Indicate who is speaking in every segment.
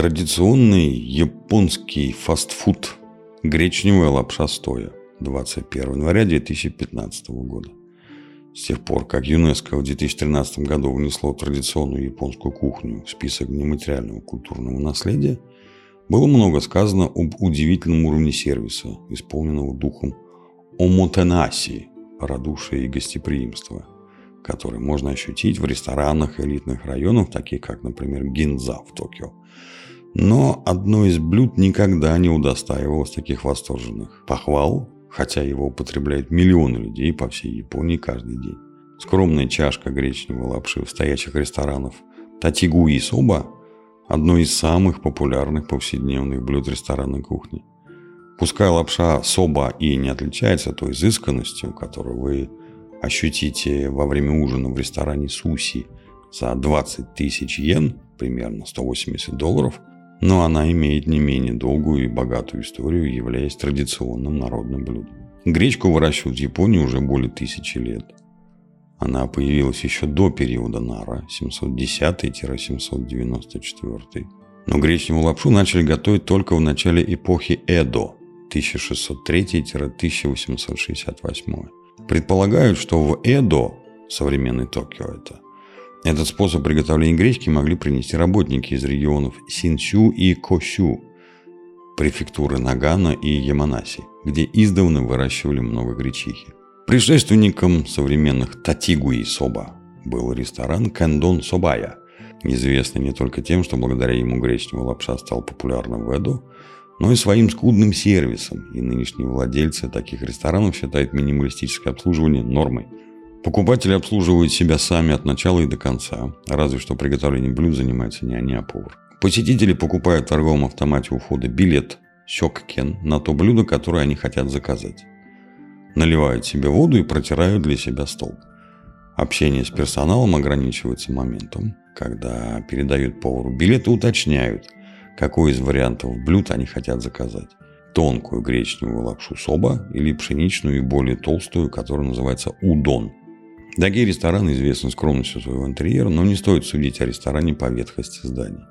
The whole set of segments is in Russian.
Speaker 1: Традиционный японский фастфуд. Гречневая лапша стоя. 21 января 2015 года. С тех пор, как ЮНЕСКО в 2013 году внесло традиционную японскую кухню в список нематериального культурного наследия, было много сказано об удивительном уровне сервиса, исполненного духом омотенаси, радушия и гостеприимства, который можно ощутить в ресторанах элитных районов, таких как, например, Гинза в Токио. Но одно из блюд никогда не удостаивалось таких восторженных похвал, хотя его употребляют миллионы людей по всей Японии каждый день. Скромная чашка гречневой лапши в стоячих ресторанах Татигуи Соба – одно из самых популярных повседневных блюд ресторанной кухни. Пускай лапша соба и не отличается той изысканностью, которую вы ощутите во время ужина в ресторане Суси за 20 тысяч йен, примерно 180 долларов – но она имеет не менее долгую и богатую историю, являясь традиционным народным блюдом. Гречку выращивают в Японии уже более тысячи лет. Она появилась еще до периода Нара, 710-794. Но гречневую лапшу начали готовить только в начале эпохи Эдо, 1603-1868. Предполагают, что в Эдо, современный Токио это, этот способ приготовления гречки могли принести работники из регионов Синчу и Косю, префектуры Нагана и Яманаси, где издавна выращивали много гречихи. Предшественником современных Татигу и Соба был ресторан Кэндон Собая, известный не только тем, что благодаря ему гречневая лапша стал популярным в Эду, но и своим скудным сервисом, и нынешние владельцы таких ресторанов считают минималистическое обслуживание нормой – Покупатели обслуживают себя сами от начала и до конца, разве что приготовлением блюд занимается не они, а повар. Посетители покупают в торговом автомате у входа билет «Сёккен» на то блюдо, которое они хотят заказать. Наливают себе воду и протирают для себя стол. Общение с персоналом ограничивается моментом, когда передают повару билет и уточняют, какой из вариантов блюд они хотят заказать. Тонкую гречневую лапшу соба или пшеничную и более толстую, которая называется удон – Такие рестораны известны скромностью своего интерьера, но не стоит судить о ресторане по ветхости зданий.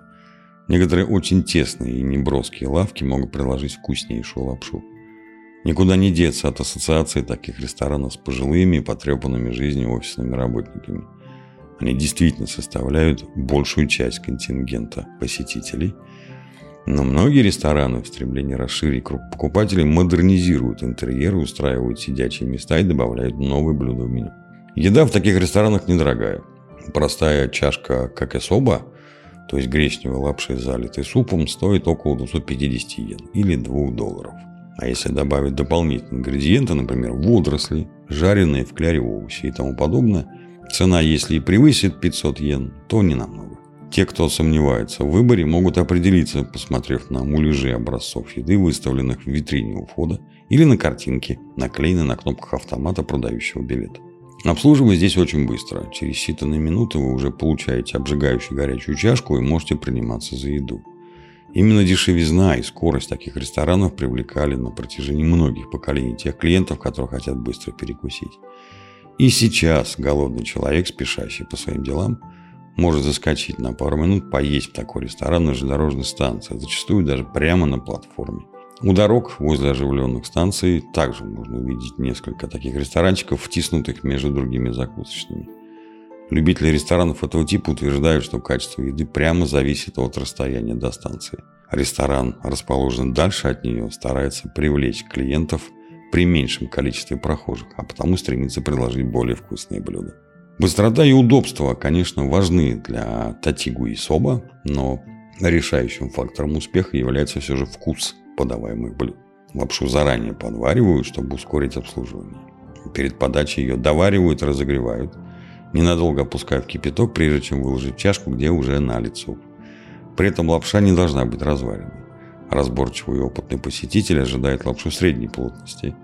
Speaker 1: Некоторые очень тесные и неброские лавки могут предложить вкуснейшую лапшу. Никуда не деться от ассоциации таких ресторанов с пожилыми и потрепанными жизнью офисными работниками. Они действительно составляют большую часть контингента посетителей. Но многие рестораны в стремлении расширить круг покупателей модернизируют интерьеры, устраивают сидячие места и добавляют новые блюда в меню. Еда в таких ресторанах недорогая. Простая чашка какесоба, то есть гречневой лапши, залитой супом, стоит около 250 йен или 2 долларов. А если добавить дополнительные ингредиенты, например, водоросли, жареные в кляре овощи и тому подобное, цена, если и превысит 500 йен, то не намного. Те, кто сомневается в выборе, могут определиться, посмотрев на муляжи образцов еды, выставленных в витрине у входа, или на картинки, наклеенные на кнопках автомата, продающего билет. Обслуживать здесь очень быстро. Через считанные минуты вы уже получаете обжигающую горячую чашку и можете приниматься за еду. Именно дешевизна и скорость таких ресторанов привлекали на протяжении многих поколений тех клиентов, которые хотят быстро перекусить. И сейчас голодный человек, спешащий по своим делам, может заскочить на пару минут, поесть в такой ресторан на железнодорожной станции, зачастую даже прямо на платформе. У дорог возле оживленных станций также можно увидеть несколько таких ресторанчиков, втиснутых между другими закусочными. Любители ресторанов этого типа утверждают, что качество еды прямо зависит от расстояния до станции. Ресторан, расположенный дальше от нее, старается привлечь клиентов при меньшем количестве прохожих, а потому стремится предложить более вкусные блюда. Быстрота и удобство, конечно, важны для татигу и соба, но решающим фактором успеха является все же вкус – подаваемых блюд. Лапшу заранее подваривают, чтобы ускорить обслуживание. Перед подачей ее доваривают, разогревают. Ненадолго опускают в кипяток, прежде чем выложить чашку, где уже налит суп. При этом лапша не должна быть разваренной. Разборчивый и опытный посетитель ожидает лапшу средней плотности.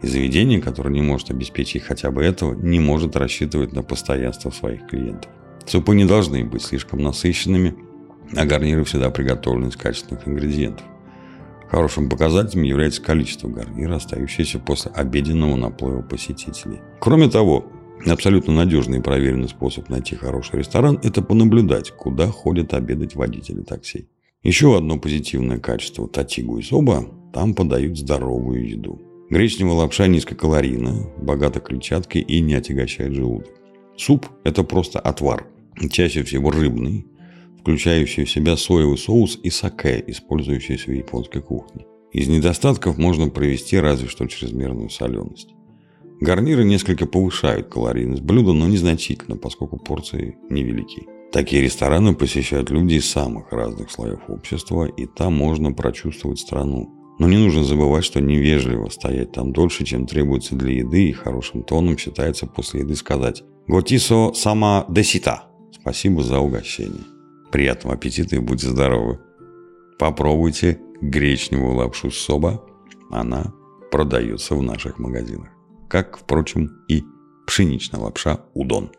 Speaker 1: И заведение, которое не может обеспечить хотя бы этого, не может рассчитывать на постоянство своих клиентов. Супы не должны быть слишком насыщенными, а гарниры всегда приготовлены из качественных ингредиентов. Хорошим показателем является количество гарнира, остающееся после обеденного наплыва посетителей. Кроме того, абсолютно надежный и проверенный способ найти хороший ресторан – это понаблюдать, куда ходят обедать водители такси. Еще одно позитивное качество татигу и соба – там подают здоровую еду. Гречневая лапша низкокалорийна, богата клетчаткой и не отягощает желудок. Суп – это просто отвар, чаще всего рыбный, включающий в себя соевый соус и саке, использующийся в японской кухне. Из недостатков можно провести разве что чрезмерную соленость. Гарниры несколько повышают калорийность блюда, но незначительно, поскольку порции невелики. Такие рестораны посещают люди из самых разных слоев общества, и там можно прочувствовать страну. Но не нужно забывать, что невежливо стоять там дольше, чем требуется для еды, и хорошим тоном считается после еды сказать «Готисо сама десита» – спасибо за угощение. Приятного аппетита и будьте здоровы. Попробуйте гречневую лапшу соба. Она продается в наших магазинах. Как, впрочем, и пшеничная лапша удон.